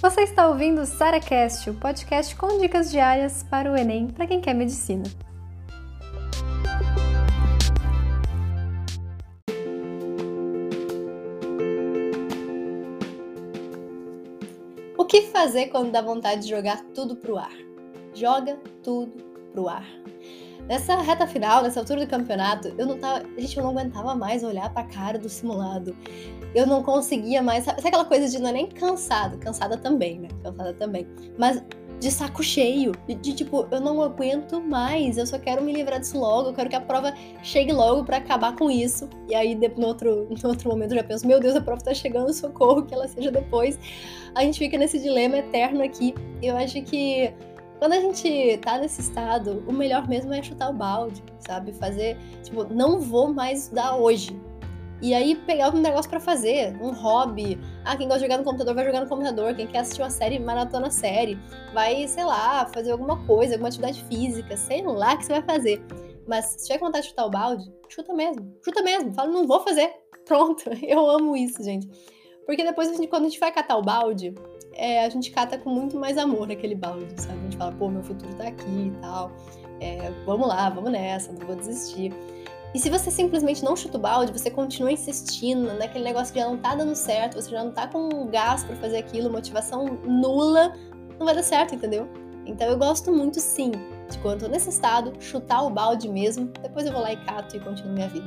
Você está ouvindo o SaraCast, o podcast com dicas diárias para o Enem para quem quer medicina. O que fazer quando dá vontade de jogar tudo pro ar? Joga tudo pro ar. Nessa reta final, nessa altura do campeonato, eu não tava. Gente, eu não aguentava mais olhar pra cara do simulado. Eu não conseguia mais. Sabe, aquela coisa de não é nem cansado? Cansada também, né? Cansada também. Mas de saco cheio. De, de, tipo, eu não aguento mais. Eu só quero me livrar disso logo. Eu quero que a prova chegue logo para acabar com isso. E aí, no outro, no outro momento, eu já penso: meu Deus, a prova tá chegando, socorro, que ela seja depois. A gente fica nesse dilema eterno aqui. Eu acho que quando a gente tá nesse estado, o melhor mesmo é chutar o balde, sabe? Fazer, tipo, não vou mais estudar hoje. E aí pegar um negócio para fazer, um hobby. Ah, quem gosta de jogar no computador vai jogar no computador. Quem quer assistir uma série, maratona série. Vai, sei lá, fazer alguma coisa, alguma atividade física, sei lá o que você vai fazer. Mas se tiver vontade de chutar o balde, chuta mesmo. Chuta mesmo. Fala, não vou fazer. Pronto. Eu amo isso, gente. Porque depois, quando a gente vai catar o balde, é, a gente cata com muito mais amor aquele balde, sabe? A gente fala, pô, meu futuro tá aqui e tal. É, vamos lá, vamos nessa, não vou desistir. E se você simplesmente não chuta o balde, você continua insistindo naquele negócio que já não tá dando certo, você já não tá com gás para fazer aquilo, motivação nula, não vai dar certo, entendeu? Então eu gosto muito sim de quando eu tô nesse estado, chutar o balde mesmo, depois eu vou lá e cato e continuo minha vida.